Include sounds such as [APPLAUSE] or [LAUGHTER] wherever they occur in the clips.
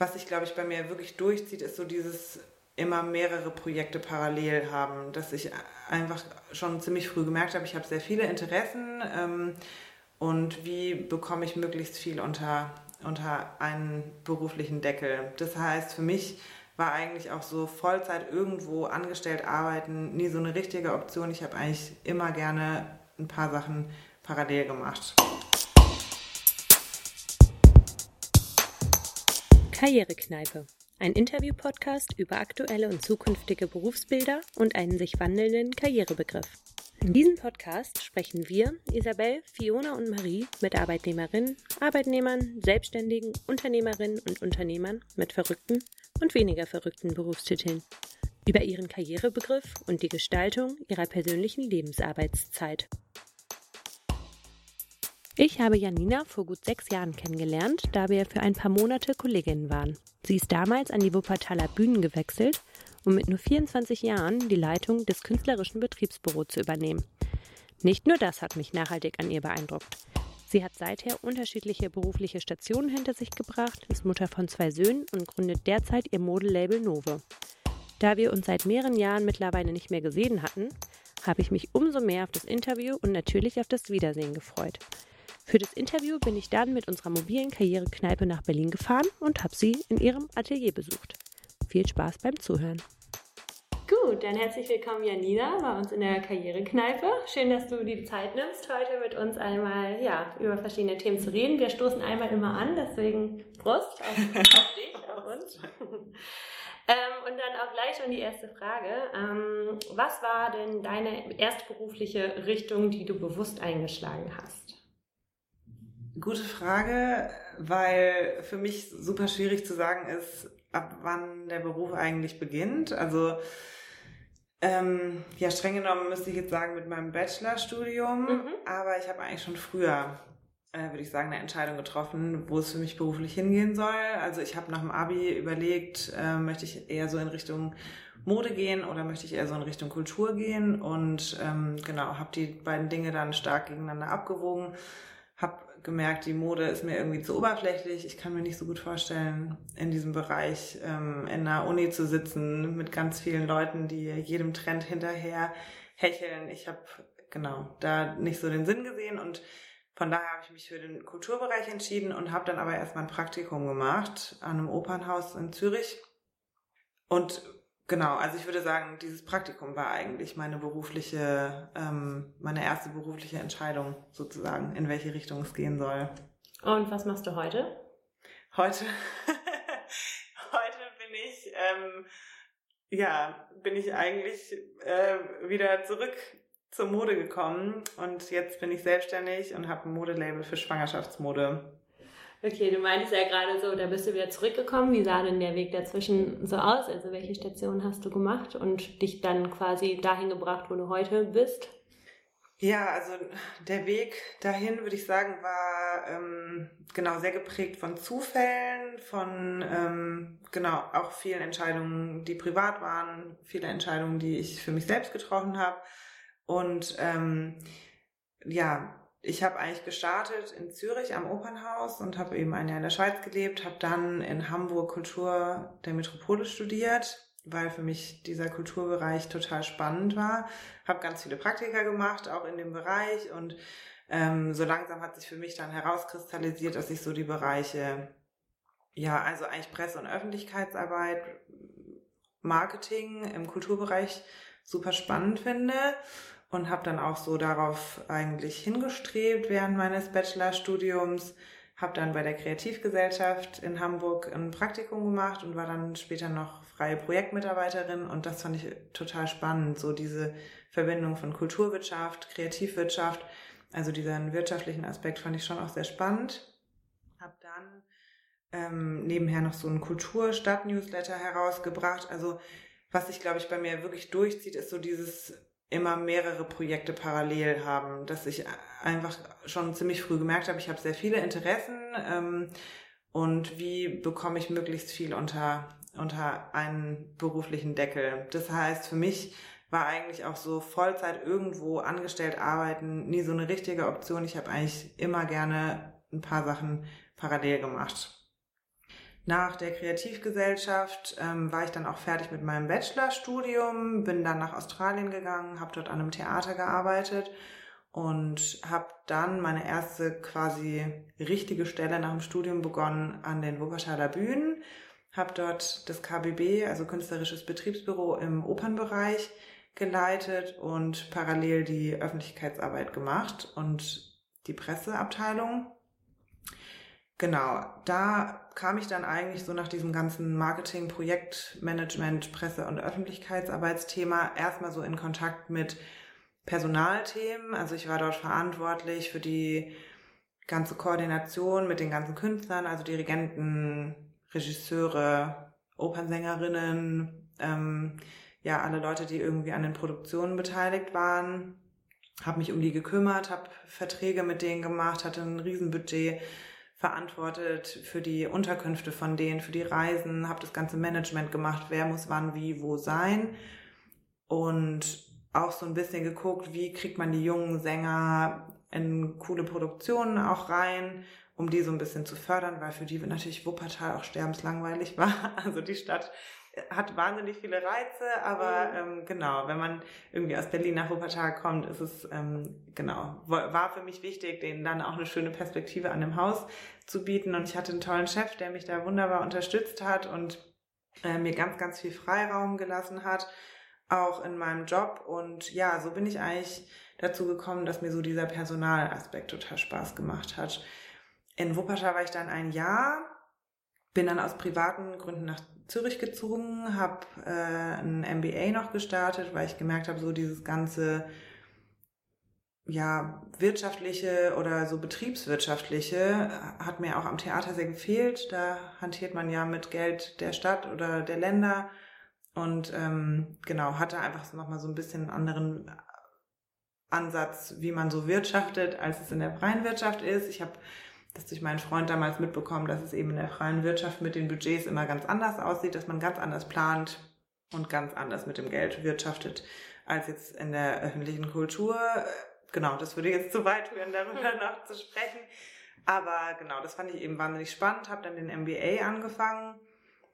was sich, glaube ich, bei mir wirklich durchzieht, ist so dieses immer mehrere Projekte parallel haben, dass ich einfach schon ziemlich früh gemerkt habe, ich habe sehr viele Interessen ähm, und wie bekomme ich möglichst viel unter, unter einen beruflichen Deckel. Das heißt, für mich war eigentlich auch so Vollzeit irgendwo angestellt arbeiten nie so eine richtige Option. Ich habe eigentlich immer gerne ein paar Sachen parallel gemacht. Karrierekneipe. Ein Interview-Podcast über aktuelle und zukünftige Berufsbilder und einen sich wandelnden Karrierebegriff. In diesem Podcast sprechen wir, Isabel, Fiona und Marie, mit Arbeitnehmerinnen, Arbeitnehmern, Selbstständigen, Unternehmerinnen und Unternehmern mit verrückten und weniger verrückten Berufstiteln über ihren Karrierebegriff und die Gestaltung ihrer persönlichen Lebensarbeitszeit. Ich habe Janina vor gut sechs Jahren kennengelernt, da wir für ein paar Monate Kolleginnen waren. Sie ist damals an die Wuppertaler Bühnen gewechselt, um mit nur 24 Jahren die Leitung des künstlerischen Betriebsbüros zu übernehmen. Nicht nur das hat mich nachhaltig an ihr beeindruckt. Sie hat seither unterschiedliche berufliche Stationen hinter sich gebracht, ist Mutter von zwei Söhnen und gründet derzeit ihr Modelabel Nove. Da wir uns seit mehreren Jahren mittlerweile nicht mehr gesehen hatten, habe ich mich umso mehr auf das Interview und natürlich auf das Wiedersehen gefreut. Für das Interview bin ich dann mit unserer mobilen Karrierekneipe nach Berlin gefahren und habe sie in ihrem Atelier besucht. Viel Spaß beim Zuhören. Gut, dann herzlich willkommen Janina bei uns in der Karrierekneipe. Schön, dass du die Zeit nimmst, heute mit uns einmal ja, über verschiedene Themen zu reden. Wir stoßen einmal immer an, deswegen Prost auf, [LAUGHS] auf dich, auf uns. [LAUGHS] Ähm, und dann auch gleich schon die erste Frage. Ähm, was war denn deine erstberufliche Richtung, die du bewusst eingeschlagen hast? Gute Frage, weil für mich super schwierig zu sagen ist, ab wann der Beruf eigentlich beginnt. Also ähm, ja, streng genommen müsste ich jetzt sagen mit meinem Bachelorstudium, mhm. aber ich habe eigentlich schon früher, äh, würde ich sagen, eine Entscheidung getroffen, wo es für mich beruflich hingehen soll. Also ich habe nach dem Abi überlegt, äh, möchte ich eher so in Richtung Mode gehen oder möchte ich eher so in Richtung Kultur gehen und ähm, genau, habe die beiden Dinge dann stark gegeneinander abgewogen, habe gemerkt, die Mode ist mir irgendwie zu oberflächlich. Ich kann mir nicht so gut vorstellen, in diesem Bereich ähm, in einer Uni zu sitzen mit ganz vielen Leuten, die jedem Trend hinterher hecheln. Ich habe genau da nicht so den Sinn gesehen und von daher habe ich mich für den Kulturbereich entschieden und habe dann aber erstmal ein Praktikum gemacht an einem Opernhaus in Zürich und Genau, also ich würde sagen, dieses Praktikum war eigentlich meine berufliche, ähm, meine erste berufliche Entscheidung sozusagen, in welche Richtung es gehen soll. Und was machst du heute? Heute, [LAUGHS] heute bin ich, ähm, ja, bin ich eigentlich äh, wieder zurück zur Mode gekommen und jetzt bin ich selbstständig und habe ein Modelabel für Schwangerschaftsmode Okay, du meintest ja gerade so, da bist du wieder zurückgekommen. Wie sah denn der Weg dazwischen so aus? Also welche Stationen hast du gemacht und dich dann quasi dahin gebracht, wo du heute bist? Ja, also der Weg dahin, würde ich sagen, war ähm, genau sehr geprägt von Zufällen, von ähm, genau auch vielen Entscheidungen, die privat waren, viele Entscheidungen, die ich für mich selbst getroffen habe. Und ähm, ja, ich habe eigentlich gestartet in Zürich am Opernhaus und habe eben ein Jahr in der Schweiz gelebt, habe dann in Hamburg Kultur der Metropole studiert, weil für mich dieser Kulturbereich total spannend war. Habe ganz viele Praktika gemacht, auch in dem Bereich und ähm, so langsam hat sich für mich dann herauskristallisiert, dass ich so die Bereiche, ja, also eigentlich Presse- und Öffentlichkeitsarbeit, Marketing im Kulturbereich super spannend finde und habe dann auch so darauf eigentlich hingestrebt während meines Bachelorstudiums. Habe dann bei der Kreativgesellschaft in Hamburg ein Praktikum gemacht und war dann später noch freie Projektmitarbeiterin und das fand ich total spannend, so diese Verbindung von Kulturwirtschaft, Kreativwirtschaft, also diesen wirtschaftlichen Aspekt fand ich schon auch sehr spannend. Habe dann ähm, nebenher noch so einen Kulturstadt-Newsletter herausgebracht. Also was sich, glaube ich, bei mir wirklich durchzieht, ist so dieses immer mehrere Projekte parallel haben, dass ich einfach schon ziemlich früh gemerkt habe, ich habe sehr viele Interessen ähm, und wie bekomme ich möglichst viel unter, unter einen beruflichen Deckel. Das heißt, für mich war eigentlich auch so Vollzeit irgendwo angestellt arbeiten nie so eine richtige Option. Ich habe eigentlich immer gerne ein paar Sachen parallel gemacht. Nach der Kreativgesellschaft ähm, war ich dann auch fertig mit meinem Bachelorstudium, bin dann nach Australien gegangen, habe dort an einem Theater gearbeitet und habe dann meine erste quasi richtige Stelle nach dem Studium begonnen an den Wuppertaler Bühnen, habe dort das KBB, also Künstlerisches Betriebsbüro im Opernbereich geleitet und parallel die Öffentlichkeitsarbeit gemacht und die Presseabteilung. Genau, da kam ich dann eigentlich so nach diesem ganzen Marketing, Projektmanagement, Presse- und Öffentlichkeitsarbeitsthema erstmal so in Kontakt mit Personalthemen. Also ich war dort verantwortlich für die ganze Koordination mit den ganzen Künstlern, also Dirigenten, Regisseure, Opernsängerinnen, ähm, ja, alle Leute, die irgendwie an den Produktionen beteiligt waren. Habe mich um die gekümmert, habe Verträge mit denen gemacht, hatte ein Riesenbudget verantwortet für die Unterkünfte von denen, für die Reisen, habe das ganze Management gemacht, wer muss wann, wie, wo sein. Und auch so ein bisschen geguckt, wie kriegt man die jungen Sänger in coole Produktionen auch rein, um die so ein bisschen zu fördern, weil für die natürlich Wuppertal auch sterbenslangweilig [LAUGHS] war. Also die Stadt hat wahnsinnig viele Reize, aber mhm. ähm, genau, wenn man irgendwie aus Berlin nach Wuppertal kommt, ist es ähm, genau, war für mich wichtig, denen dann auch eine schöne Perspektive an dem Haus zu bieten. Und ich hatte einen tollen Chef, der mich da wunderbar unterstützt hat und äh, mir ganz, ganz viel Freiraum gelassen hat auch in meinem Job. Und ja, so bin ich eigentlich dazu gekommen, dass mir so dieser Personalaspekt total Spaß gemacht hat. In Wuppertal war ich dann ein Jahr, bin dann aus privaten Gründen nach Zürich gezogen, habe äh, ein MBA noch gestartet, weil ich gemerkt habe, so dieses ganze ja, wirtschaftliche oder so betriebswirtschaftliche hat mir auch am Theater sehr gefehlt. Da hantiert man ja mit Geld der Stadt oder der Länder und ähm, genau, hatte einfach nochmal so ein bisschen einen anderen Ansatz, wie man so wirtschaftet, als es in der freien Wirtschaft ist. Ich habe das durch meinen Freund damals mitbekommen, dass es eben in der freien Wirtschaft mit den Budgets immer ganz anders aussieht, dass man ganz anders plant und ganz anders mit dem Geld wirtschaftet als jetzt in der öffentlichen Kultur. Genau, das würde jetzt zu weit führen, darüber [LAUGHS] noch zu sprechen. Aber genau, das fand ich eben wahnsinnig spannend, habe dann den MBA angefangen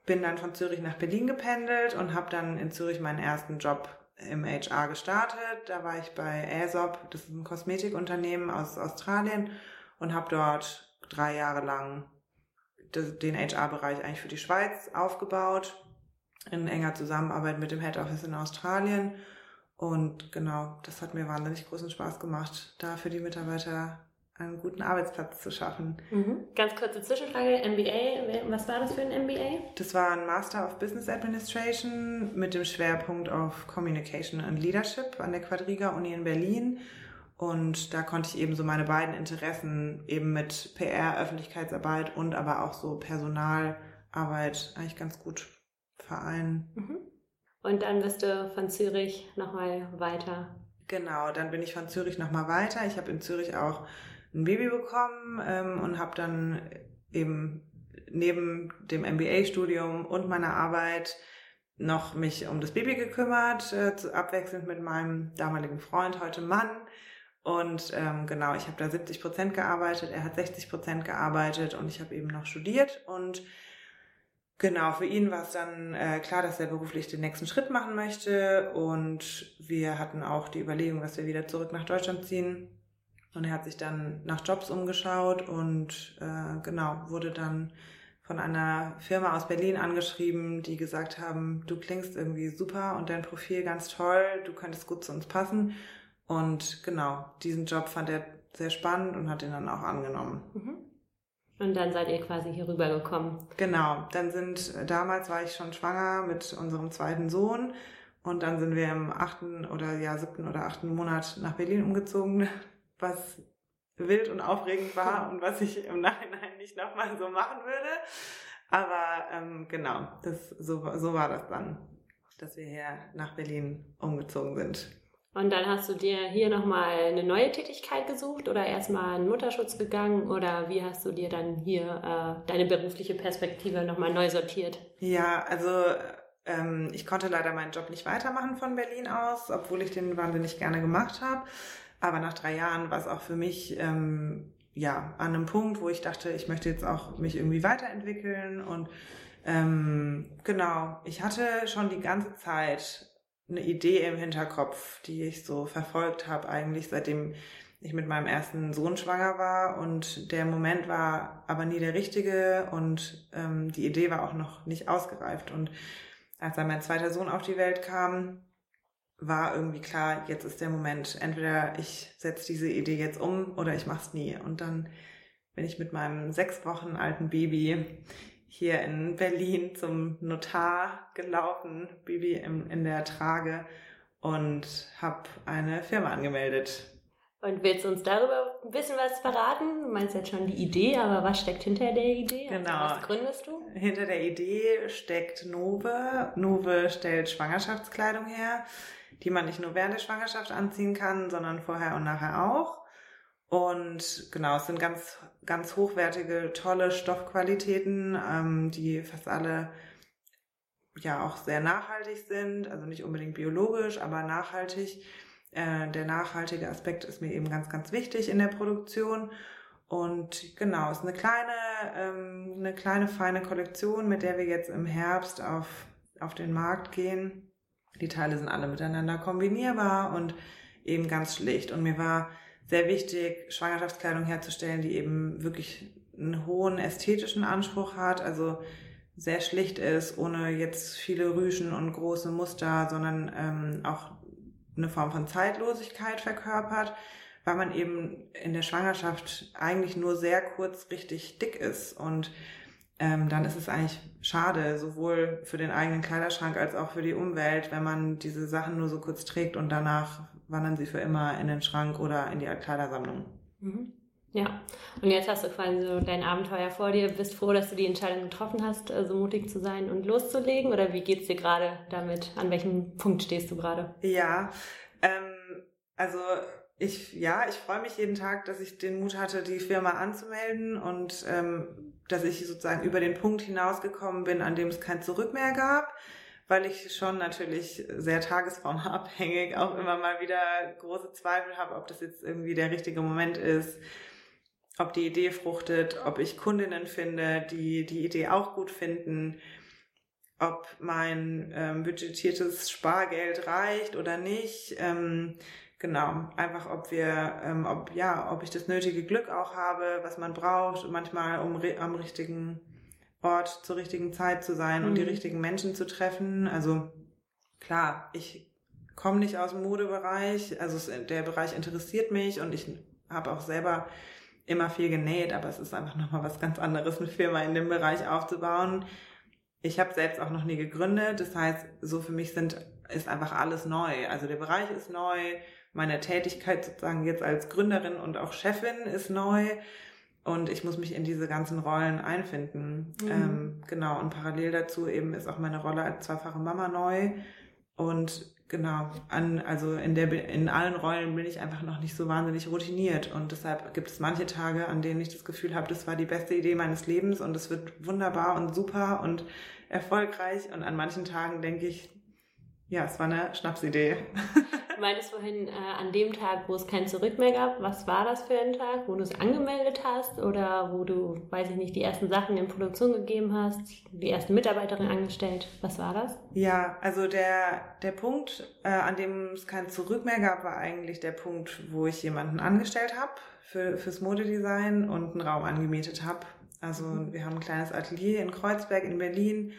bin dann von Zürich nach Berlin gependelt und habe dann in Zürich meinen ersten Job im HR gestartet. Da war ich bei Aesop, das ist ein Kosmetikunternehmen aus Australien und habe dort drei Jahre lang den HR-Bereich eigentlich für die Schweiz aufgebaut, in enger Zusammenarbeit mit dem Head Office in Australien. Und genau, das hat mir wahnsinnig großen Spaß gemacht, da für die Mitarbeiter einen guten Arbeitsplatz zu schaffen. Mhm. Ganz kurze Zwischenfrage, MBA, was war das für ein MBA? Das war ein Master of Business Administration mit dem Schwerpunkt auf Communication and Leadership an der Quadriga Uni in Berlin. Und da konnte ich eben so meine beiden Interessen eben mit PR, Öffentlichkeitsarbeit und aber auch so Personalarbeit eigentlich ganz gut vereinen. Mhm. Und dann bist du von Zürich nochmal weiter Genau, dann bin ich von Zürich nochmal weiter. Ich habe in Zürich auch ein Baby bekommen ähm, und habe dann eben neben dem MBA-Studium und meiner Arbeit noch mich um das Baby gekümmert, äh, abwechselnd mit meinem damaligen Freund, heute Mann. Und ähm, genau, ich habe da 70 Prozent gearbeitet, er hat 60 Prozent gearbeitet und ich habe eben noch studiert. Und genau, für ihn war es dann äh, klar, dass er beruflich den nächsten Schritt machen möchte. Und wir hatten auch die Überlegung, dass wir wieder zurück nach Deutschland ziehen. Und er hat sich dann nach Jobs umgeschaut und äh, genau, wurde dann von einer Firma aus Berlin angeschrieben, die gesagt haben, du klingst irgendwie super und dein Profil ganz toll, du könntest gut zu uns passen. Und genau, diesen Job fand er sehr spannend und hat ihn dann auch angenommen. Mhm. Und dann seid ihr quasi hier rübergekommen. Genau, dann sind, damals war ich schon schwanger mit unserem zweiten Sohn und dann sind wir im achten oder ja, siebten oder achten Monat nach Berlin umgezogen [LAUGHS] was wild und aufregend war [LAUGHS] und was ich im Nachhinein nicht nochmal so machen würde. Aber ähm, genau, das, so, so war das dann, dass wir hier nach Berlin umgezogen sind. Und dann hast du dir hier nochmal eine neue Tätigkeit gesucht oder erstmal in Mutterschutz gegangen oder wie hast du dir dann hier äh, deine berufliche Perspektive nochmal neu sortiert? Ja, also ähm, ich konnte leider meinen Job nicht weitermachen von Berlin aus, obwohl ich den wahnsinnig gerne gemacht habe. Aber nach drei Jahren war es auch für mich ähm, ja, an einem Punkt, wo ich dachte, ich möchte jetzt auch mich irgendwie weiterentwickeln und ähm, genau, ich hatte schon die ganze Zeit eine Idee im Hinterkopf, die ich so verfolgt habe, eigentlich seitdem ich mit meinem ersten Sohn schwanger war und der Moment war aber nie der richtige und ähm, die Idee war auch noch nicht ausgereift und als dann mein zweiter Sohn auf die Welt kam, war irgendwie klar, jetzt ist der Moment. Entweder ich setze diese Idee jetzt um oder ich mach's nie. Und dann bin ich mit meinem sechs Wochen alten Baby hier in Berlin zum Notar gelaufen, Baby in, in der Trage und habe eine Firma angemeldet. Und willst du uns darüber ein bisschen was verraten? Du meinst jetzt schon die Idee, aber was steckt hinter der Idee? Also genau. was gründest du? Hinter der Idee steckt Nove. Nove stellt Schwangerschaftskleidung her die man nicht nur während der Schwangerschaft anziehen kann, sondern vorher und nachher auch. Und genau, es sind ganz, ganz hochwertige, tolle Stoffqualitäten, ähm, die fast alle ja auch sehr nachhaltig sind, also nicht unbedingt biologisch, aber nachhaltig. Äh, der nachhaltige Aspekt ist mir eben ganz, ganz wichtig in der Produktion. Und genau, es ist eine kleine, ähm, eine kleine feine Kollektion, mit der wir jetzt im Herbst auf, auf den Markt gehen. Die Teile sind alle miteinander kombinierbar und eben ganz schlicht. Und mir war sehr wichtig, Schwangerschaftskleidung herzustellen, die eben wirklich einen hohen ästhetischen Anspruch hat, also sehr schlicht ist, ohne jetzt viele Rüschen und große Muster, sondern ähm, auch eine Form von Zeitlosigkeit verkörpert, weil man eben in der Schwangerschaft eigentlich nur sehr kurz richtig dick ist und ähm, dann ist es eigentlich schade, sowohl für den eigenen Kleiderschrank als auch für die Umwelt, wenn man diese Sachen nur so kurz trägt und danach wandern sie für immer in den Schrank oder in die Kleidersammlung. Mhm. Ja, und jetzt hast du quasi so dein Abenteuer vor dir. Bist froh, dass du die Entscheidung getroffen hast, so mutig zu sein und loszulegen? Oder wie geht's dir gerade damit? An welchem Punkt stehst du gerade? Ja, ähm, also ich, ja, ich freue mich jeden Tag, dass ich den Mut hatte, die Firma anzumelden und ähm, dass ich sozusagen über den Punkt hinausgekommen bin, an dem es kein Zurück mehr gab, weil ich schon natürlich sehr tagesformabhängig auch immer mal wieder große Zweifel habe, ob das jetzt irgendwie der richtige Moment ist, ob die Idee fruchtet, ob ich Kundinnen finde, die die Idee auch gut finden, ob mein ähm, budgetiertes Spargeld reicht oder nicht. Ähm, Genau, einfach ob wir, ähm, ob ja, ob ich das nötige Glück auch habe, was man braucht, manchmal um am richtigen Ort zur richtigen Zeit zu sein mhm. und die mhm. richtigen Menschen zu treffen. Also klar, ich komme nicht aus dem Modebereich, also der Bereich interessiert mich und ich habe auch selber immer viel genäht, aber es ist einfach nochmal was ganz anderes, eine Firma in dem Bereich aufzubauen. Ich habe selbst auch noch nie gegründet, das heißt, so für mich sind ist einfach alles neu. Also der Bereich ist neu, meine Tätigkeit sozusagen jetzt als Gründerin und auch Chefin ist neu und ich muss mich in diese ganzen Rollen einfinden. Mhm. Ähm, genau, und parallel dazu eben ist auch meine Rolle als zweifache Mama neu und genau, an, also in der, in allen Rollen bin ich einfach noch nicht so wahnsinnig routiniert und deshalb gibt es manche Tage, an denen ich das Gefühl habe, das war die beste Idee meines Lebens und es wird wunderbar und super und erfolgreich und an manchen Tagen denke ich, ja, es war eine Schnapsidee. Du meintest vorhin, äh, an dem Tag, wo es kein Zurück mehr gab, was war das für ein Tag, wo du es angemeldet hast oder wo du, weiß ich nicht, die ersten Sachen in Produktion gegeben hast, die ersten Mitarbeiterin angestellt? Was war das? Ja, also der, der Punkt, äh, an dem es kein Zurück mehr gab, war eigentlich der Punkt, wo ich jemanden angestellt habe für, fürs Modedesign und einen Raum angemietet habe. Also mhm. wir haben ein kleines Atelier in Kreuzberg in Berlin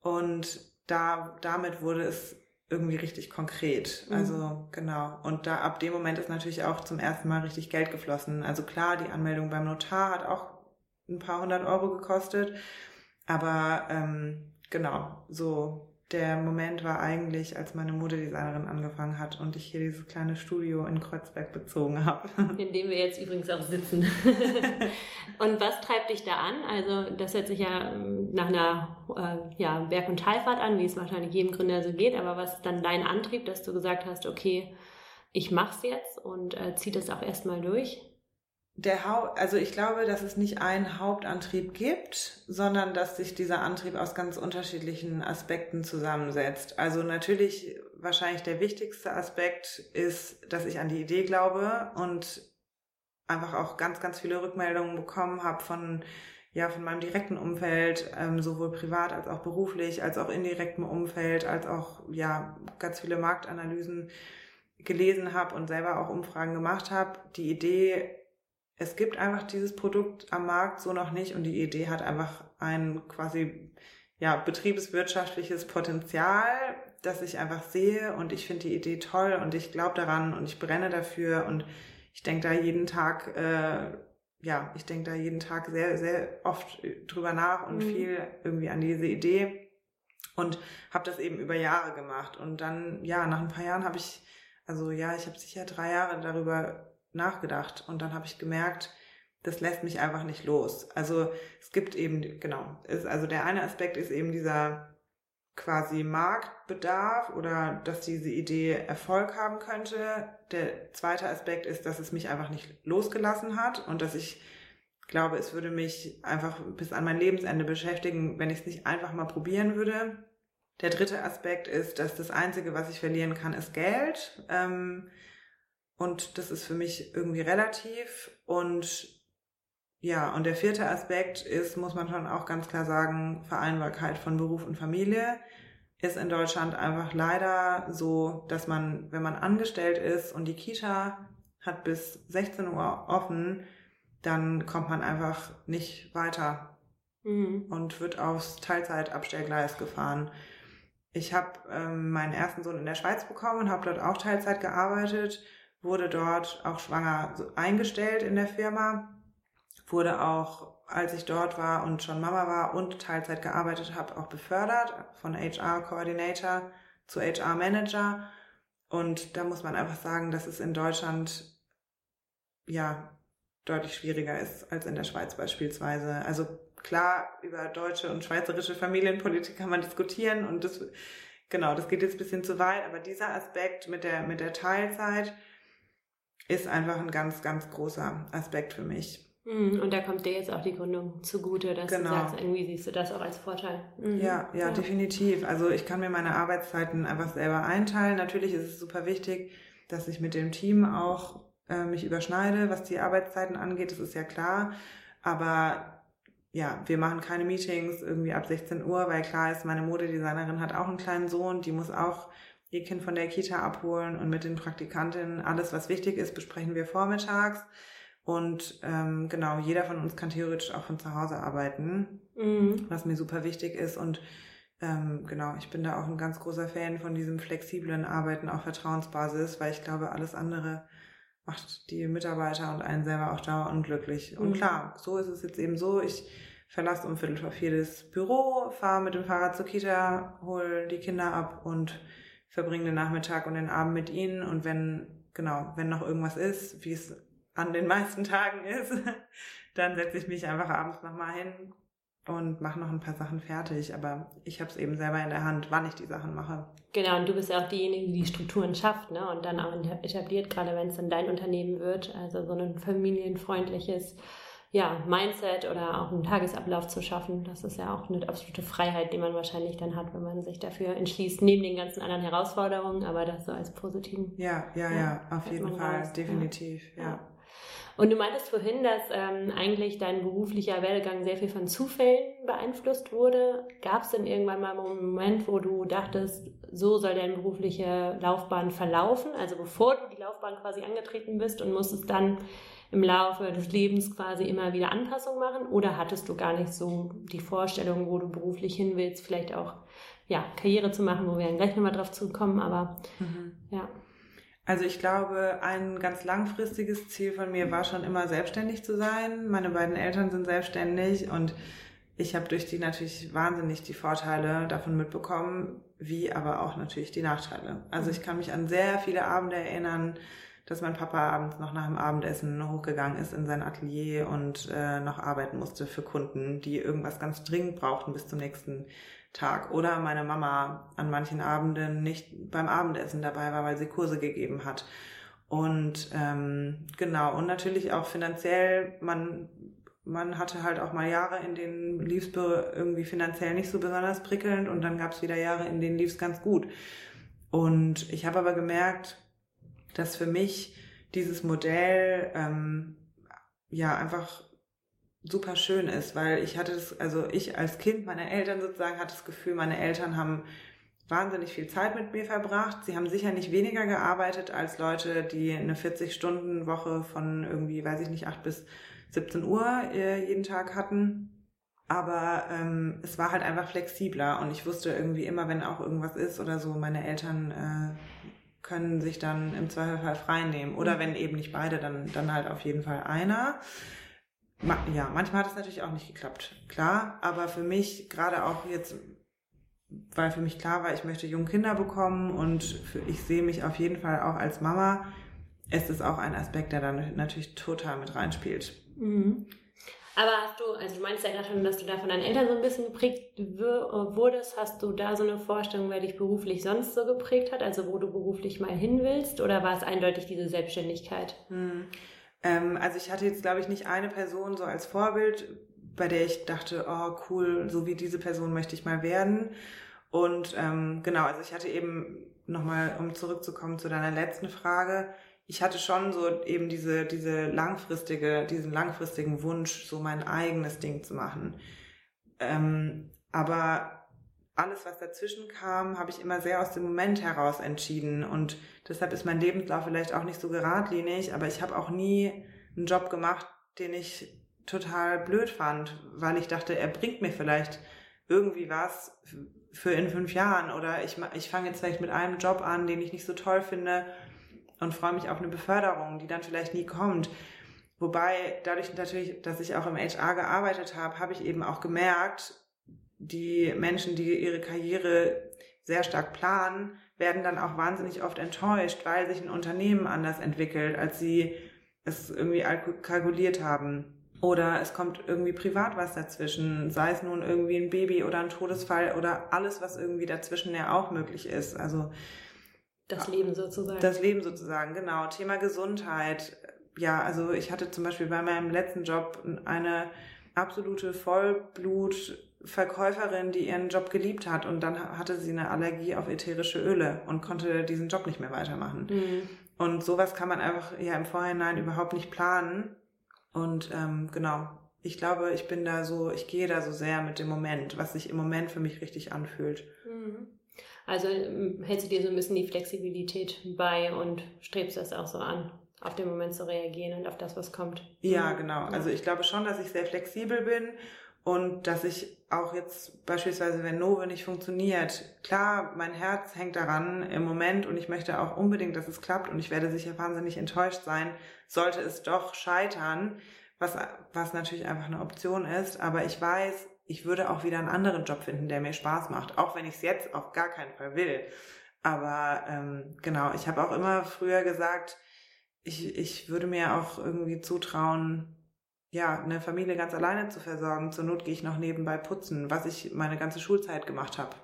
und da, damit wurde es irgendwie richtig konkret. Mhm. Also genau. Und da ab dem Moment ist natürlich auch zum ersten Mal richtig Geld geflossen. Also klar, die Anmeldung beim Notar hat auch ein paar hundert Euro gekostet. Aber ähm, genau, so der Moment war eigentlich, als meine Modedesignerin angefangen hat und ich hier dieses kleine Studio in Kreuzberg bezogen habe. [LAUGHS] In dem wir jetzt übrigens auch sitzen. [LAUGHS] und was treibt dich da an? Also das hört sich ja ähm, nach einer äh, ja, Berg- und Talfahrt an, wie es wahrscheinlich jedem Gründer so geht. Aber was ist dann dein Antrieb, dass du gesagt hast, okay, ich mach's jetzt und äh, zieh das auch erstmal durch? Der Haupt, also ich glaube, dass es nicht einen Hauptantrieb gibt, sondern dass sich dieser Antrieb aus ganz unterschiedlichen Aspekten zusammensetzt. Also natürlich wahrscheinlich der wichtigste Aspekt ist, dass ich an die Idee glaube und einfach auch ganz, ganz viele Rückmeldungen bekommen habe von ja von meinem direkten Umfeld, ähm, sowohl privat als auch beruflich, als auch indirektem Umfeld, als auch ja ganz viele Marktanalysen gelesen habe und selber auch Umfragen gemacht habe. Die Idee, es gibt einfach dieses Produkt am Markt so noch nicht und die Idee hat einfach ein quasi ja betriebswirtschaftliches Potenzial, das ich einfach sehe und ich finde die Idee toll und ich glaube daran und ich brenne dafür und ich denke da jeden Tag äh, ja, ich denke da jeden Tag sehr, sehr oft drüber nach und mhm. viel irgendwie an diese Idee und habe das eben über Jahre gemacht. Und dann, ja, nach ein paar Jahren habe ich, also ja, ich habe sicher drei Jahre darüber nachgedacht und dann habe ich gemerkt, das lässt mich einfach nicht los. Also es gibt eben, genau, ist, also der eine Aspekt ist eben dieser quasi Marktbedarf oder dass diese Idee Erfolg haben könnte. Der zweite Aspekt ist, dass es mich einfach nicht losgelassen hat und dass ich glaube, es würde mich einfach bis an mein Lebensende beschäftigen, wenn ich es nicht einfach mal probieren würde. Der dritte Aspekt ist, dass das Einzige, was ich verlieren kann, ist Geld. Ähm, und das ist für mich irgendwie relativ. Und ja, und der vierte Aspekt ist, muss man schon auch ganz klar sagen, Vereinbarkeit von Beruf und Familie ist in Deutschland einfach leider so, dass man, wenn man angestellt ist und die Kita hat bis 16 Uhr offen, dann kommt man einfach nicht weiter mhm. und wird aufs Teilzeitabstellgleis gefahren. Ich habe ähm, meinen ersten Sohn in der Schweiz bekommen und habe dort auch Teilzeit gearbeitet, wurde dort auch schwanger eingestellt in der Firma wurde auch, als ich dort war und schon Mama war und Teilzeit gearbeitet habe, auch befördert von HR Coordinator zu HR Manager. Und da muss man einfach sagen, dass es in Deutschland ja deutlich schwieriger ist als in der Schweiz beispielsweise. Also klar, über deutsche und schweizerische Familienpolitik kann man diskutieren und das, genau, das geht jetzt ein bisschen zu weit, aber dieser Aspekt mit der, mit der Teilzeit ist einfach ein ganz, ganz großer Aspekt für mich. Mhm, und da kommt dir jetzt auch die Gründung zugute, dass genau. du sagst, irgendwie siehst du das auch als Vorteil. Mhm. Ja, ja, ja, definitiv. Also ich kann mir meine Arbeitszeiten einfach selber einteilen. Natürlich ist es super wichtig, dass ich mit dem Team auch äh, mich überschneide, was die Arbeitszeiten angeht. Das ist ja klar. Aber ja, wir machen keine Meetings irgendwie ab 16 Uhr, weil klar ist, meine Modedesignerin hat auch einen kleinen Sohn, die muss auch ihr Kind von der Kita abholen und mit den Praktikantinnen alles, was wichtig ist, besprechen wir vormittags. Und ähm, genau, jeder von uns kann theoretisch auch von zu Hause arbeiten, mhm. was mir super wichtig ist. Und ähm, genau, ich bin da auch ein ganz großer Fan von diesem flexiblen Arbeiten auf Vertrauensbasis, weil ich glaube, alles andere macht die Mitarbeiter und einen selber auch dauer unglücklich. Und mhm. klar, so ist es jetzt eben so. Ich verlasse um Viertel vor vier das Büro, fahre mit dem Fahrrad zur Kita, hole die Kinder ab und verbringe den Nachmittag und den Abend mit ihnen. Und wenn, genau, wenn noch irgendwas ist, wie es an den meisten Tagen ist, [LAUGHS] dann setze ich mich einfach abends nochmal hin und mache noch ein paar Sachen fertig. Aber ich habe es eben selber in der Hand, wann ich die Sachen mache. Genau, und du bist ja auch diejenige, die die Strukturen schafft ne? und dann auch etabliert, gerade wenn es dann dein Unternehmen wird. Also so ein familienfreundliches ja, Mindset oder auch einen Tagesablauf zu schaffen. Das ist ja auch eine absolute Freiheit, die man wahrscheinlich dann hat, wenn man sich dafür entschließt, neben den ganzen anderen Herausforderungen, aber das so als positiven. Ja, ja, ja, ja auf jeden Fall, raus. definitiv, ja. ja. Und du meintest vorhin, dass ähm, eigentlich dein beruflicher Werdegang sehr viel von Zufällen beeinflusst wurde. Gab es denn irgendwann mal einen Moment, wo du dachtest, so soll deine berufliche Laufbahn verlaufen? Also bevor du die Laufbahn quasi angetreten bist und musstest dann im Laufe des Lebens quasi immer wieder Anpassungen machen? Oder hattest du gar nicht so die Vorstellung, wo du beruflich hin willst, vielleicht auch ja, Karriere zu machen, wo wir dann gleich nochmal drauf zukommen, aber mhm. ja. Also ich glaube, ein ganz langfristiges Ziel von mir war schon immer selbstständig zu sein. Meine beiden Eltern sind selbstständig und ich habe durch die natürlich wahnsinnig die Vorteile davon mitbekommen, wie aber auch natürlich die Nachteile. Also ich kann mich an sehr viele Abende erinnern, dass mein Papa abends noch nach dem Abendessen hochgegangen ist in sein Atelier und äh, noch arbeiten musste für Kunden, die irgendwas ganz dringend brauchten bis zum nächsten Tag. Oder meine Mama an manchen Abenden nicht beim Abendessen dabei war, weil sie Kurse gegeben hat. Und ähm, genau, und natürlich auch finanziell, man, man hatte halt auch mal Jahre, in denen lief es irgendwie finanziell nicht so besonders prickelnd und dann gab es wieder Jahre, in denen lief es ganz gut. Und ich habe aber gemerkt, dass für mich dieses Modell ähm, ja einfach super schön ist, weil ich hatte das, also ich als Kind meiner Eltern sozusagen hatte das Gefühl, meine Eltern haben wahnsinnig viel Zeit mit mir verbracht. Sie haben sicher nicht weniger gearbeitet als Leute, die eine 40-Stunden-Woche von irgendwie, weiß ich nicht, 8 bis 17 Uhr äh, jeden Tag hatten. Aber ähm, es war halt einfach flexibler und ich wusste irgendwie immer, wenn auch irgendwas ist oder so, meine Eltern äh, können sich dann im Zweifelsfall frei nehmen. Oder mhm. wenn eben nicht beide, dann, dann halt auf jeden Fall einer. Ja, manchmal hat es natürlich auch nicht geklappt, klar. Aber für mich, gerade auch jetzt, weil für mich klar war, ich möchte junge Kinder bekommen und für, ich sehe mich auf jeden Fall auch als Mama, ist es auch ein Aspekt, der dann natürlich total mit reinspielt. Mhm. Aber hast du, also du meinst ja gerade schon, dass du da von deinen Eltern so ein bisschen geprägt wurdest. Hast du da so eine Vorstellung, wer dich beruflich sonst so geprägt hat, also wo du beruflich mal hin willst? Oder war es eindeutig diese Selbstständigkeit? Hm. Ähm, also ich hatte jetzt, glaube ich, nicht eine Person so als Vorbild, bei der ich dachte, oh cool, so wie diese Person möchte ich mal werden. Und ähm, genau, also ich hatte eben nochmal, um zurückzukommen zu deiner letzten Frage, ich hatte schon so eben diese, diese langfristige, diesen langfristigen Wunsch, so mein eigenes Ding zu machen. Ähm, aber alles, was dazwischen kam, habe ich immer sehr aus dem Moment heraus entschieden. Und deshalb ist mein Lebenslauf vielleicht auch nicht so geradlinig, aber ich habe auch nie einen Job gemacht, den ich total blöd fand, weil ich dachte, er bringt mir vielleicht irgendwie was für in fünf Jahren oder ich, ich fange jetzt vielleicht mit einem Job an, den ich nicht so toll finde und freue mich auf eine Beförderung, die dann vielleicht nie kommt. Wobei dadurch natürlich, dass ich auch im HR gearbeitet habe, habe ich eben auch gemerkt, die Menschen, die ihre Karriere sehr stark planen, werden dann auch wahnsinnig oft enttäuscht, weil sich ein Unternehmen anders entwickelt, als sie es irgendwie kalkuliert haben. Oder es kommt irgendwie privat was dazwischen, sei es nun irgendwie ein Baby oder ein Todesfall oder alles, was irgendwie dazwischen ja auch möglich ist. Also das Leben sozusagen. Das Leben sozusagen, genau. Thema Gesundheit. Ja, also ich hatte zum Beispiel bei meinem letzten Job eine absolute Vollblutverkäuferin, die ihren Job geliebt hat und dann hatte sie eine Allergie auf ätherische Öle und konnte diesen Job nicht mehr weitermachen. Mhm. Und sowas kann man einfach ja im Vorhinein überhaupt nicht planen. Und ähm, genau, ich glaube, ich bin da so, ich gehe da so sehr mit dem Moment, was sich im Moment für mich richtig anfühlt. Mhm. Also ähm, hältst du dir so ein bisschen die Flexibilität bei und strebst das auch so an, auf den Moment zu reagieren und auf das, was kommt. Ja, mhm. genau. Also ich glaube schon, dass ich sehr flexibel bin und dass ich auch jetzt beispielsweise, wenn Nove nicht funktioniert, klar, mein Herz hängt daran im Moment und ich möchte auch unbedingt, dass es klappt und ich werde sicher wahnsinnig enttäuscht sein, sollte es doch scheitern, was, was natürlich einfach eine Option ist. Aber ich weiß, ich würde auch wieder einen anderen Job finden, der mir Spaß macht, auch wenn ich es jetzt auf gar keinen Fall will. Aber ähm, genau, ich habe auch immer früher gesagt, ich, ich würde mir auch irgendwie zutrauen, ja, eine Familie ganz alleine zu versorgen. Zur Not gehe ich noch nebenbei putzen, was ich meine ganze Schulzeit gemacht habe,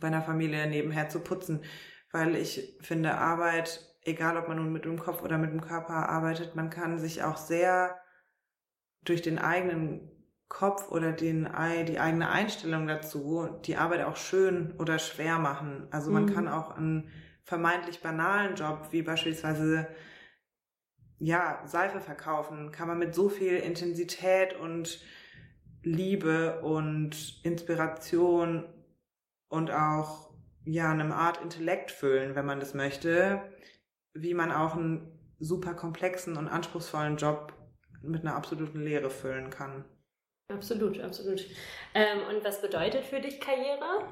bei einer Familie nebenher zu putzen, weil ich finde, Arbeit, egal ob man nun mit dem Kopf oder mit dem Körper arbeitet, man kann sich auch sehr durch den eigenen Kopf oder den, die eigene Einstellung dazu die Arbeit auch schön oder schwer machen. Also man mhm. kann auch einen vermeintlich banalen Job, wie beispielsweise ja, Seife verkaufen, kann man mit so viel Intensität und Liebe und Inspiration und auch ja, einem Art Intellekt füllen, wenn man das möchte, wie man auch einen super komplexen und anspruchsvollen Job mit einer absoluten Lehre füllen kann. Absolut, absolut. Ähm, und was bedeutet für dich Karriere?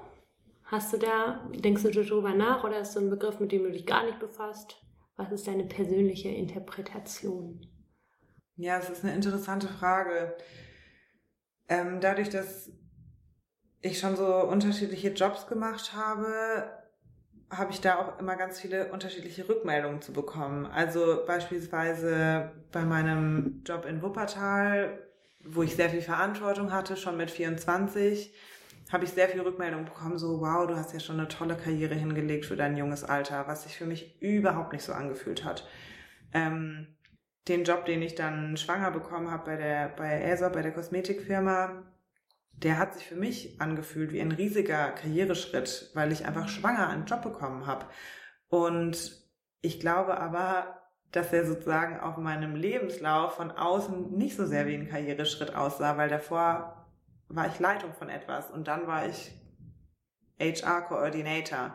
Hast du da, denkst du darüber nach oder ist so ein Begriff, mit dem du dich gar nicht befasst? Was ist deine persönliche Interpretation? Ja, es ist eine interessante Frage. Ähm, dadurch, dass ich schon so unterschiedliche Jobs gemacht habe, habe ich da auch immer ganz viele unterschiedliche Rückmeldungen zu bekommen. Also beispielsweise bei meinem Job in Wuppertal wo ich sehr viel Verantwortung hatte, schon mit 24, habe ich sehr viel Rückmeldung bekommen, so, wow, du hast ja schon eine tolle Karriere hingelegt für dein junges Alter, was sich für mich überhaupt nicht so angefühlt hat. Ähm, den Job, den ich dann schwanger bekommen habe bei der, bei Aesop, bei der Kosmetikfirma, der hat sich für mich angefühlt wie ein riesiger Karriereschritt, weil ich einfach schwanger einen Job bekommen habe. Und ich glaube aber, dass er sozusagen auf meinem Lebenslauf von außen nicht so sehr wie ein Karriereschritt aussah, weil davor war ich Leitung von etwas und dann war ich HR-Coordinator.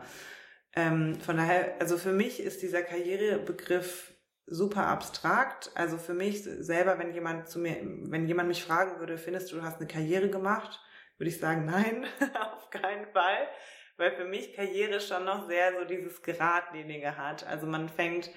Ähm, von daher, also für mich ist dieser Karrierebegriff super abstrakt. Also für mich selber, wenn jemand zu mir, wenn jemand mich fragen würde, findest du, du hast eine Karriere gemacht, würde ich sagen, nein, [LAUGHS] auf keinen Fall. Weil für mich Karriere schon noch sehr so dieses Geradlinige hat. Also man fängt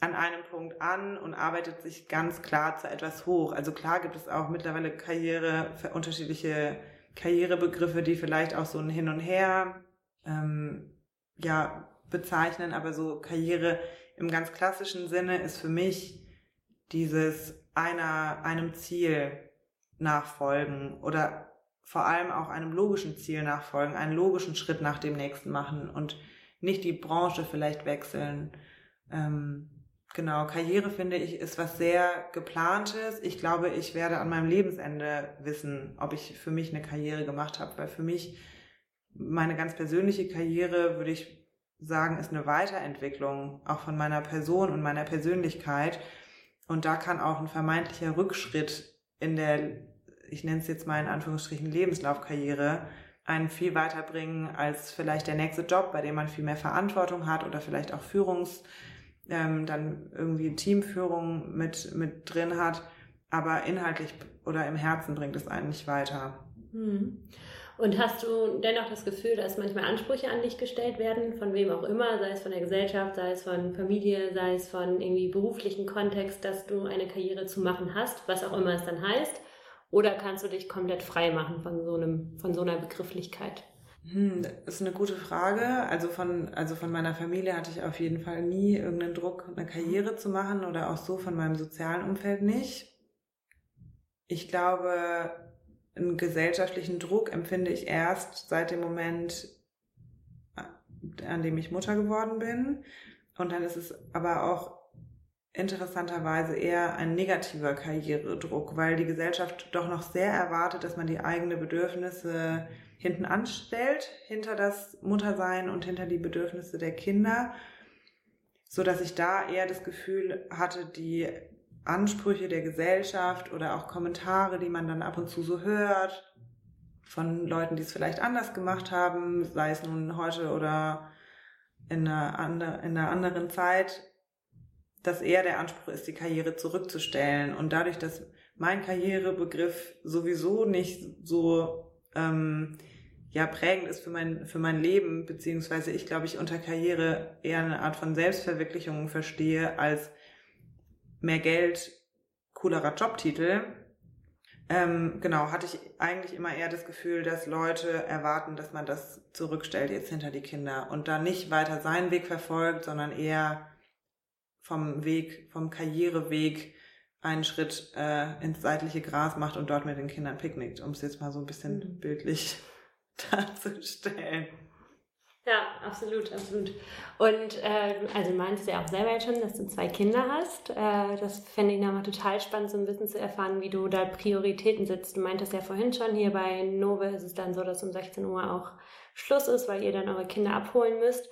an einem Punkt an und arbeitet sich ganz klar zu etwas hoch. Also klar gibt es auch mittlerweile Karriere, unterschiedliche Karrierebegriffe, die vielleicht auch so ein Hin und Her ähm, ja, bezeichnen, aber so Karriere im ganz klassischen Sinne ist für mich dieses einer, einem Ziel nachfolgen oder vor allem auch einem logischen Ziel nachfolgen, einen logischen Schritt nach dem nächsten machen und nicht die Branche vielleicht wechseln. Ähm, genau, Karriere finde ich ist was sehr geplantes. Ich glaube, ich werde an meinem Lebensende wissen, ob ich für mich eine Karriere gemacht habe, weil für mich meine ganz persönliche Karriere würde ich sagen, ist eine Weiterentwicklung auch von meiner Person und meiner Persönlichkeit. Und da kann auch ein vermeintlicher Rückschritt in der, ich nenne es jetzt mal in Anführungsstrichen, Lebenslaufkarriere einen viel weiterbringen als vielleicht der nächste Job, bei dem man viel mehr Verantwortung hat oder vielleicht auch Führungs, ähm, dann irgendwie Teamführung mit, mit drin hat. Aber inhaltlich oder im Herzen bringt es einen nicht weiter. Hm. Und hast du dennoch das Gefühl, dass manchmal Ansprüche an dich gestellt werden, von wem auch immer, sei es von der Gesellschaft, sei es von Familie, sei es von irgendwie beruflichen Kontext, dass du eine Karriere zu machen hast, was auch immer es dann heißt? Oder kannst du dich komplett frei machen von so einem, von so einer Begrifflichkeit? Hm, das ist eine gute Frage. Also von, also von meiner Familie hatte ich auf jeden Fall nie irgendeinen Druck, eine Karriere zu machen oder auch so von meinem sozialen Umfeld nicht. Ich glaube, einen gesellschaftlichen Druck empfinde ich erst seit dem Moment, an dem ich Mutter geworden bin. Und dann ist es aber auch interessanterweise eher ein negativer Karrieredruck, weil die Gesellschaft doch noch sehr erwartet, dass man die eigenen Bedürfnisse hinten anstellt, hinter das Muttersein und hinter die Bedürfnisse der Kinder, so dass ich da eher das Gefühl hatte, die Ansprüche der Gesellschaft oder auch Kommentare, die man dann ab und zu so hört von Leuten, die es vielleicht anders gemacht haben, sei es nun heute oder in einer, andre, in einer anderen Zeit, dass eher der Anspruch ist, die Karriere zurückzustellen. Und dadurch, dass mein Karrierebegriff sowieso nicht so ähm, ja prägend ist für mein für mein Leben, beziehungsweise ich glaube ich unter Karriere eher eine Art von Selbstverwirklichung verstehe als mehr Geld, coolerer Jobtitel. Ähm, genau, hatte ich eigentlich immer eher das Gefühl, dass Leute erwarten, dass man das zurückstellt jetzt hinter die Kinder und da nicht weiter seinen Weg verfolgt, sondern eher vom Weg, vom Karriereweg einen Schritt äh, ins seitliche Gras macht und dort mit den Kindern picknickt, um es jetzt mal so ein bisschen mhm. bildlich [LAUGHS] darzustellen. Ja, absolut, absolut. Und äh, also du meinst ja auch selber jetzt schon, dass du zwei Kinder hast. Äh, das fände ich nochmal total spannend, so ein bisschen zu erfahren, wie du da Prioritäten setzt. Du meintest ja vorhin schon, hier bei Nove ist es dann so, dass um 16 Uhr auch Schluss ist, weil ihr dann eure Kinder abholen müsst.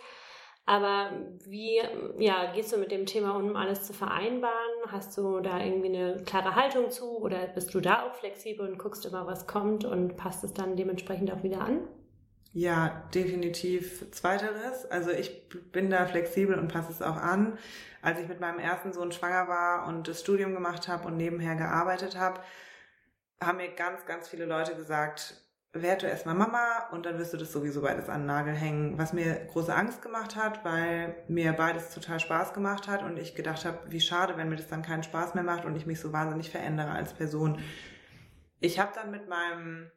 Aber wie ja, gehst du mit dem Thema um, alles zu vereinbaren? Hast du da irgendwie eine klare Haltung zu oder bist du da auch flexibel und guckst immer, was kommt und passt es dann dementsprechend auch wieder an? Ja, definitiv zweiteres. Also ich bin da flexibel und passe es auch an. Als ich mit meinem ersten Sohn schwanger war und das Studium gemacht habe und nebenher gearbeitet habe, haben mir ganz, ganz viele Leute gesagt, werd du erstmal Mama und dann wirst du das sowieso beides an den Nagel hängen. Was mir große Angst gemacht hat, weil mir beides total Spaß gemacht hat und ich gedacht habe, wie schade, wenn mir das dann keinen Spaß mehr macht und ich mich so wahnsinnig verändere als Person. Ich habe dann mit meinem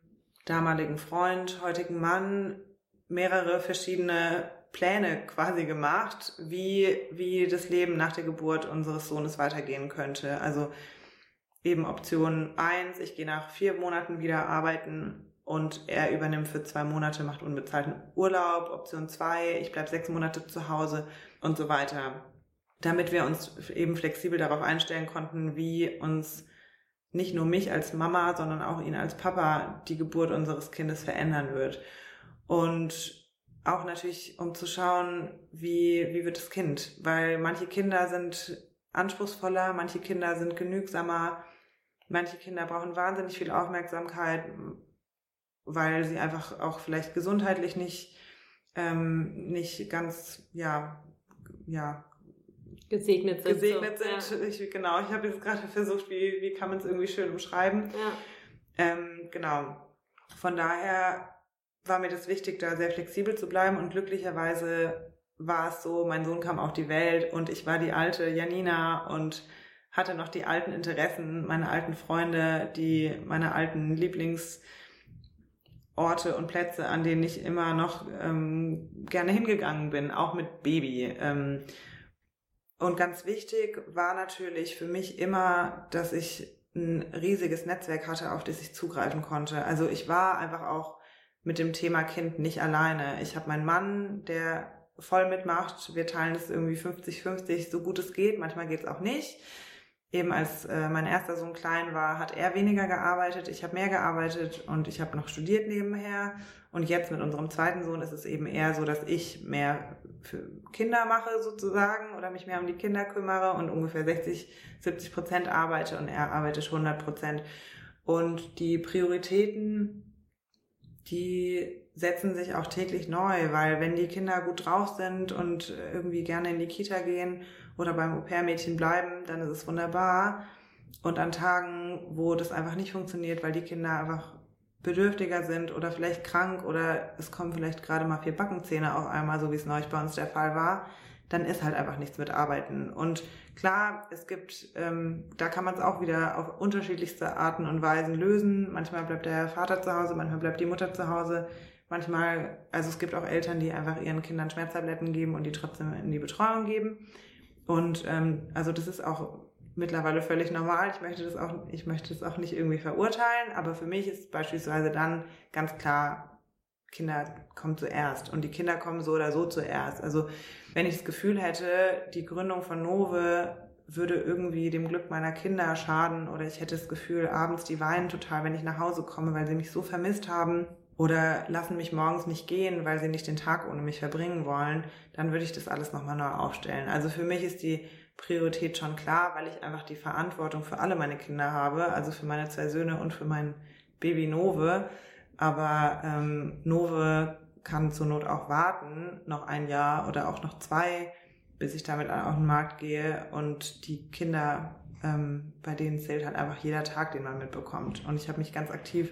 damaligen Freund, heutigen Mann mehrere verschiedene Pläne quasi gemacht, wie, wie das Leben nach der Geburt unseres Sohnes weitergehen könnte. Also eben Option eins: ich gehe nach vier Monaten wieder arbeiten und er übernimmt für zwei Monate, macht unbezahlten Urlaub. Option zwei: ich bleibe sechs Monate zu Hause und so weiter. Damit wir uns eben flexibel darauf einstellen konnten, wie uns nicht nur mich als Mama, sondern auch ihn als Papa die Geburt unseres Kindes verändern wird. Und auch natürlich, um zu schauen, wie, wie wird das Kind? Weil manche Kinder sind anspruchsvoller, manche Kinder sind genügsamer, manche Kinder brauchen wahnsinnig viel Aufmerksamkeit, weil sie einfach auch vielleicht gesundheitlich nicht, ähm, nicht ganz, ja, ja, gesegnet sind. Gesegnet so. sind. Ja. Ich, genau, ich habe jetzt gerade versucht, wie, wie kann man es irgendwie schön umschreiben. Ja. Ähm, genau. Von daher war mir das wichtig, da sehr flexibel zu bleiben und glücklicherweise war es so, mein Sohn kam auf die Welt und ich war die alte Janina und hatte noch die alten Interessen, meine alten Freunde, die meine alten Lieblingsorte und Plätze, an denen ich immer noch ähm, gerne hingegangen bin, auch mit Baby. Ähm, und ganz wichtig war natürlich für mich immer, dass ich ein riesiges Netzwerk hatte, auf das ich zugreifen konnte. Also ich war einfach auch mit dem Thema Kind nicht alleine. Ich habe meinen Mann, der voll mitmacht. Wir teilen es irgendwie 50-50, so gut es geht. Manchmal geht es auch nicht. Eben als äh, mein erster Sohn klein war, hat er weniger gearbeitet, ich habe mehr gearbeitet und ich habe noch studiert nebenher. Und jetzt mit unserem zweiten Sohn ist es eben eher so, dass ich mehr für Kinder mache sozusagen oder mich mehr um die Kinder kümmere und ungefähr 60, 70 Prozent arbeite und er arbeitet 100 Prozent. Und die Prioritäten, die setzen sich auch täglich neu, weil wenn die Kinder gut drauf sind und irgendwie gerne in die Kita gehen oder beim Au-pair-Mädchen bleiben, dann ist es wunderbar. Und an Tagen, wo das einfach nicht funktioniert, weil die Kinder einfach bedürftiger sind oder vielleicht krank oder es kommen vielleicht gerade mal vier Backenzähne auf einmal, so wie es neulich bei uns der Fall war, dann ist halt einfach nichts mit Arbeiten. Und klar, es gibt, ähm, da kann man es auch wieder auf unterschiedlichste Arten und Weisen lösen. Manchmal bleibt der Vater zu Hause, manchmal bleibt die Mutter zu Hause. Manchmal, also es gibt auch Eltern, die einfach ihren Kindern Schmerztabletten geben und die trotzdem in die Betreuung geben. Und ähm, also das ist auch mittlerweile völlig normal. Ich möchte das auch, ich möchte das auch nicht irgendwie verurteilen, aber für mich ist beispielsweise dann ganz klar, Kinder kommen zuerst und die Kinder kommen so oder so zuerst. Also wenn ich das Gefühl hätte, die Gründung von Nove würde irgendwie dem Glück meiner Kinder schaden oder ich hätte das Gefühl, abends die weinen total, wenn ich nach Hause komme, weil sie mich so vermisst haben oder lassen mich morgens nicht gehen, weil sie nicht den Tag ohne mich verbringen wollen, dann würde ich das alles nochmal neu aufstellen. Also für mich ist die Priorität schon klar, weil ich einfach die Verantwortung für alle meine Kinder habe, also für meine zwei Söhne und für mein Baby Nove. Aber ähm, Nove kann zur Not auch warten, noch ein Jahr oder auch noch zwei, bis ich damit auf den Markt gehe. Und die Kinder, ähm, bei denen zählt halt einfach jeder Tag, den man mitbekommt. Und ich habe mich ganz aktiv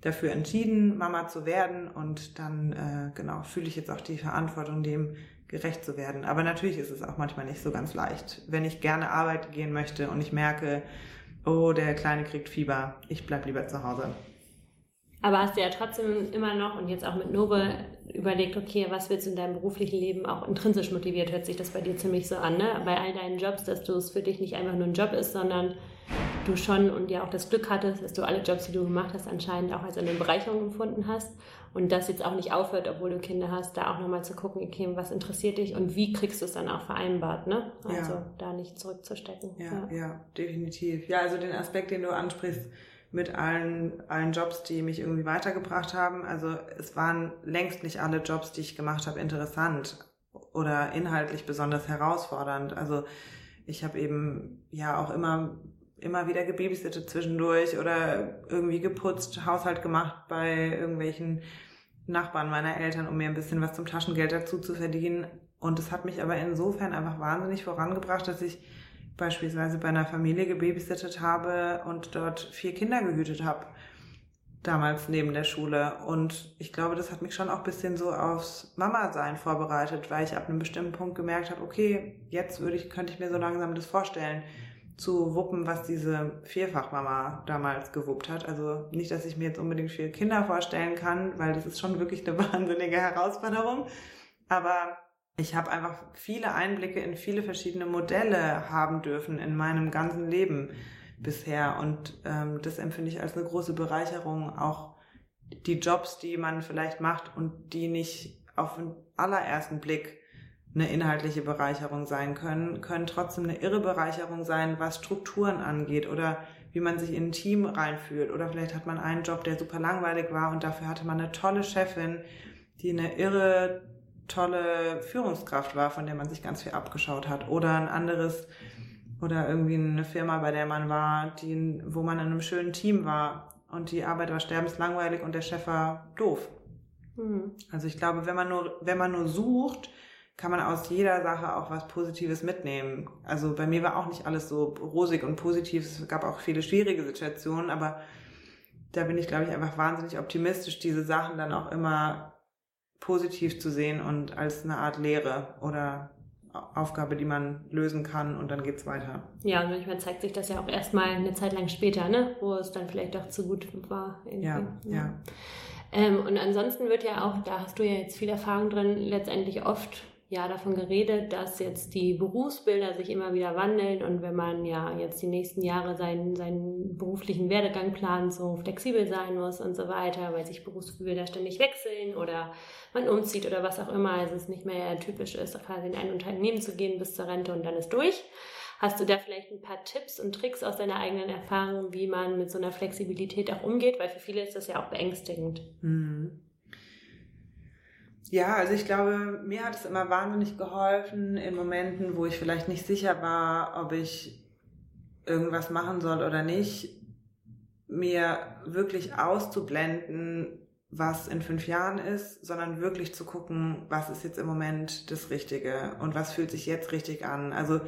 dafür entschieden, Mama zu werden. Und dann, äh, genau, fühle ich jetzt auch die Verantwortung, dem gerecht zu werden. Aber natürlich ist es auch manchmal nicht so ganz leicht. Wenn ich gerne arbeiten gehen möchte und ich merke, oh, der Kleine kriegt Fieber, ich bleib lieber zu Hause. Aber hast du ja trotzdem immer noch und jetzt auch mit Nove überlegt, okay, was willst du in deinem beruflichen Leben auch intrinsisch motiviert, hört sich das bei dir ziemlich so an, ne? Bei all deinen Jobs, dass du es für dich nicht einfach nur ein Job ist, sondern du schon und ja auch das Glück hattest, dass du alle Jobs, die du gemacht hast, anscheinend auch als eine Bereicherung empfunden hast und das jetzt auch nicht aufhört, obwohl du Kinder hast, da auch nochmal zu gucken, okay, was interessiert dich und wie kriegst du es dann auch vereinbart, ne? Also ja. da nicht zurückzustecken. Ja, ja, ja, definitiv. Ja, also den Aspekt, den du ansprichst, mit allen, allen Jobs, die mich irgendwie weitergebracht haben. Also es waren längst nicht alle Jobs, die ich gemacht habe, interessant oder inhaltlich besonders herausfordernd. Also ich habe eben ja auch immer immer wieder gebabysittet zwischendurch oder irgendwie geputzt, Haushalt gemacht bei irgendwelchen Nachbarn meiner Eltern, um mir ein bisschen was zum Taschengeld dazu zu verdienen. Und es hat mich aber insofern einfach wahnsinnig vorangebracht, dass ich beispielsweise bei einer Familie gebabysittet habe und dort vier Kinder gehütet habe. Damals neben der Schule. Und ich glaube, das hat mich schon auch ein bisschen so aufs Mama-Sein vorbereitet, weil ich ab einem bestimmten Punkt gemerkt habe, okay, jetzt würde ich, könnte ich mir so langsam das vorstellen zu wuppen, was diese Vierfachmama damals gewuppt hat. Also nicht, dass ich mir jetzt unbedingt vier Kinder vorstellen kann, weil das ist schon wirklich eine [LAUGHS] wahnsinnige Herausforderung. Aber ich habe einfach viele Einblicke in viele verschiedene Modelle haben dürfen in meinem ganzen Leben bisher. Und ähm, das empfinde ich als eine große Bereicherung. Auch die Jobs, die man vielleicht macht und die nicht auf den allerersten Blick eine inhaltliche Bereicherung sein können, können trotzdem eine irre Bereicherung sein, was Strukturen angeht oder wie man sich in ein Team reinfühlt. Oder vielleicht hat man einen Job, der super langweilig war und dafür hatte man eine tolle Chefin, die eine irre, tolle Führungskraft war, von der man sich ganz viel abgeschaut hat. Oder ein anderes oder irgendwie eine Firma, bei der man war, die, wo man in einem schönen Team war und die Arbeit war sterbenslangweilig und der Chef war doof. Mhm. Also ich glaube, wenn man nur, wenn man nur sucht, kann man aus jeder Sache auch was Positives mitnehmen. Also bei mir war auch nicht alles so rosig und positiv. Es gab auch viele schwierige Situationen, aber da bin ich, glaube ich, einfach wahnsinnig optimistisch, diese Sachen dann auch immer positiv zu sehen und als eine Art Lehre oder Aufgabe, die man lösen kann und dann geht's weiter. Ja, und manchmal zeigt sich das ja auch erstmal eine Zeit lang später, ne? wo es dann vielleicht doch zu gut war. Irgendwie. Ja, ja. Ähm, und ansonsten wird ja auch, da hast du ja jetzt viel Erfahrung drin, letztendlich oft ja davon geredet, dass jetzt die Berufsbilder sich immer wieder wandeln und wenn man ja jetzt die nächsten Jahre seinen, seinen beruflichen Werdegang plant, so flexibel sein muss und so weiter, weil sich Berufsbilder ständig wechseln oder man umzieht oder was auch immer, also es nicht mehr typisch ist, quasi in ein Unternehmen zu gehen bis zur Rente und dann ist durch. Hast du da vielleicht ein paar Tipps und Tricks aus deiner eigenen Erfahrung, wie man mit so einer Flexibilität auch umgeht? Weil für viele ist das ja auch beängstigend. Mhm. Ja, also ich glaube, mir hat es immer wahnsinnig geholfen in Momenten, wo ich vielleicht nicht sicher war, ob ich irgendwas machen soll oder nicht, mir wirklich auszublenden, was in fünf Jahren ist, sondern wirklich zu gucken, was ist jetzt im Moment das Richtige und was fühlt sich jetzt richtig an. Also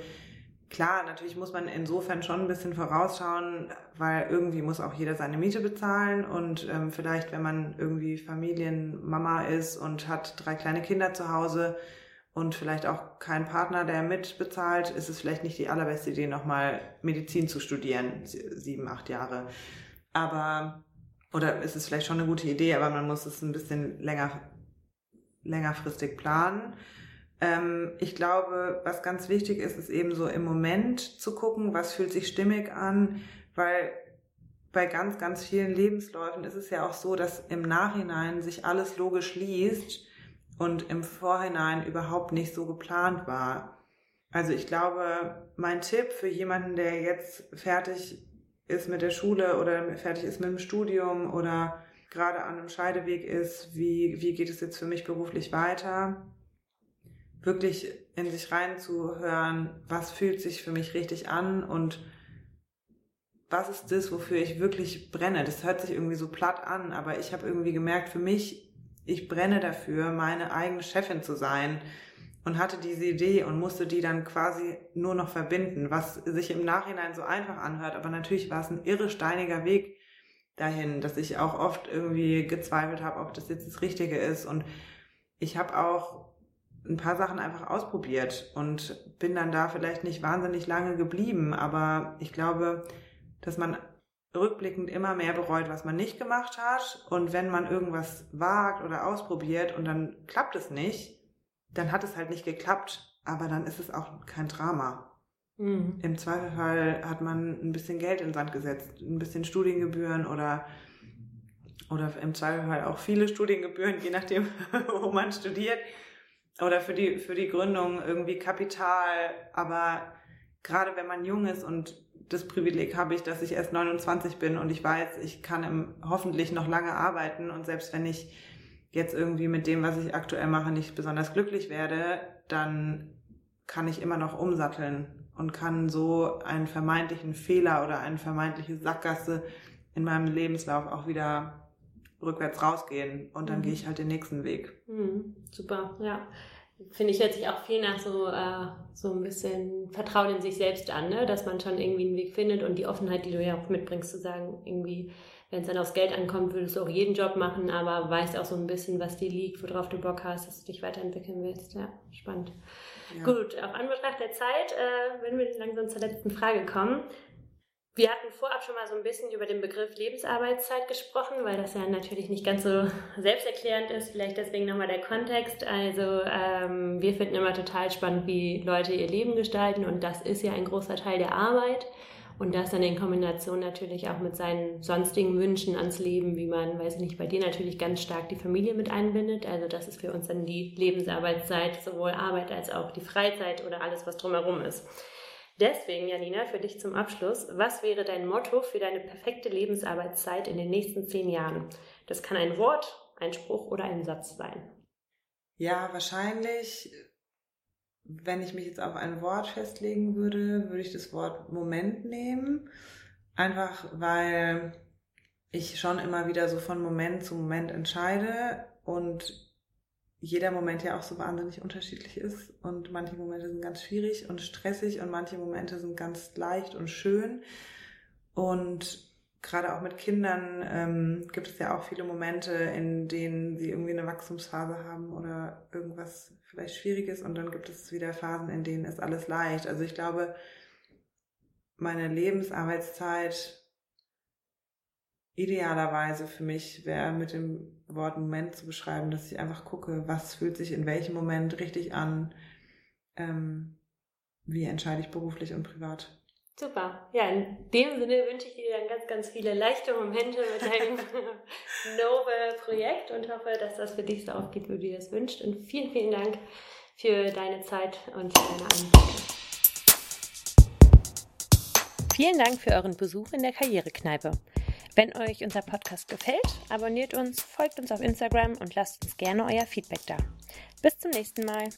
Klar, natürlich muss man insofern schon ein bisschen vorausschauen, weil irgendwie muss auch jeder seine Miete bezahlen und ähm, vielleicht, wenn man irgendwie Familienmama ist und hat drei kleine Kinder zu Hause und vielleicht auch keinen Partner, der mitbezahlt, ist es vielleicht nicht die allerbeste Idee, nochmal Medizin zu studieren, sieben, acht Jahre. Aber, oder ist es vielleicht schon eine gute Idee, aber man muss es ein bisschen länger, längerfristig planen. Ähm, ich glaube, was ganz wichtig ist, ist eben so im Moment zu gucken, was fühlt sich stimmig an, weil bei ganz, ganz vielen Lebensläufen ist es ja auch so, dass im Nachhinein sich alles logisch liest und im Vorhinein überhaupt nicht so geplant war. Also ich glaube, mein Tipp für jemanden, der jetzt fertig ist mit der Schule oder fertig ist mit dem Studium oder gerade an einem Scheideweg ist, wie, wie geht es jetzt für mich beruflich weiter, wirklich in sich reinzuhören, was fühlt sich für mich richtig an und was ist das, wofür ich wirklich brenne. Das hört sich irgendwie so platt an, aber ich habe irgendwie gemerkt, für mich, ich brenne dafür, meine eigene Chefin zu sein und hatte diese Idee und musste die dann quasi nur noch verbinden, was sich im Nachhinein so einfach anhört, aber natürlich war es ein irre steiniger Weg dahin, dass ich auch oft irgendwie gezweifelt habe, ob das jetzt das Richtige ist und ich habe auch ein paar Sachen einfach ausprobiert und bin dann da vielleicht nicht wahnsinnig lange geblieben, aber ich glaube, dass man rückblickend immer mehr bereut, was man nicht gemacht hat und wenn man irgendwas wagt oder ausprobiert und dann klappt es nicht, dann hat es halt nicht geklappt, aber dann ist es auch kein Drama. Mhm. Im Zweifelfall hat man ein bisschen Geld in den Sand gesetzt, ein bisschen Studiengebühren oder oder im Zweifelsfall auch viele Studiengebühren, je nachdem, [LAUGHS] wo man studiert oder für die, für die Gründung irgendwie Kapital. Aber gerade wenn man jung ist und das Privileg habe ich, dass ich erst 29 bin und ich weiß, ich kann im, hoffentlich noch lange arbeiten und selbst wenn ich jetzt irgendwie mit dem, was ich aktuell mache, nicht besonders glücklich werde, dann kann ich immer noch umsatteln und kann so einen vermeintlichen Fehler oder eine vermeintliche Sackgasse in meinem Lebenslauf auch wieder rückwärts rausgehen und dann mhm. gehe ich halt den nächsten Weg. Mhm. Super, ja. Finde ich, hört sich auch viel nach so, äh, so ein bisschen Vertrauen in sich selbst an, ne? dass man schon irgendwie einen Weg findet und die Offenheit, die du ja auch mitbringst, zu sagen, irgendwie, wenn es dann aufs Geld ankommt, würdest du auch jeden Job machen, aber weißt auch so ein bisschen, was dir liegt, worauf du Bock hast, dass du dich weiterentwickeln willst. Ja, spannend. Ja. Gut, auf Anbetracht der Zeit, äh, wenn wir langsam zur letzten Frage kommen, wir hatten vorab schon mal so ein bisschen über den Begriff Lebensarbeitszeit gesprochen, weil das ja natürlich nicht ganz so selbsterklärend ist. Vielleicht deswegen nochmal der Kontext. Also ähm, wir finden immer total spannend, wie Leute ihr Leben gestalten und das ist ja ein großer Teil der Arbeit. Und das dann in Kombination natürlich auch mit seinen sonstigen Wünschen ans Leben, wie man, weiß ich nicht, bei dir natürlich ganz stark die Familie mit einbindet. Also das ist für uns dann die Lebensarbeitszeit, sowohl Arbeit als auch die Freizeit oder alles, was drumherum ist. Deswegen, Janina, für dich zum Abschluss, was wäre dein Motto für deine perfekte Lebensarbeitszeit in den nächsten zehn Jahren? Das kann ein Wort, ein Spruch oder ein Satz sein. Ja, wahrscheinlich wenn ich mich jetzt auf ein Wort festlegen würde, würde ich das Wort Moment nehmen. Einfach weil ich schon immer wieder so von Moment zu Moment entscheide und jeder Moment ja auch so wahnsinnig unterschiedlich ist und manche Momente sind ganz schwierig und stressig und manche Momente sind ganz leicht und schön und gerade auch mit Kindern ähm, gibt es ja auch viele Momente, in denen sie irgendwie eine Wachstumsphase haben oder irgendwas vielleicht Schwieriges und dann gibt es wieder Phasen, in denen ist alles leicht. Also ich glaube, meine Lebensarbeitszeit idealerweise für mich wäre mit dem Wort Moment zu beschreiben, dass ich einfach gucke, was fühlt sich in welchem Moment richtig an, ähm, wie entscheide ich beruflich und privat. Super. Ja, in dem Sinne wünsche ich dir dann ganz, ganz viele leichte Momente mit deinem [LAUGHS] Nove-Projekt und hoffe, dass das für dich so aufgeht, wie du dir das wünschst. Und vielen, vielen Dank für deine Zeit und für deine Einblicke. Vielen Dank für euren Besuch in der Karrierekneipe. Wenn euch unser Podcast gefällt, abonniert uns, folgt uns auf Instagram und lasst uns gerne euer Feedback da. Bis zum nächsten Mal.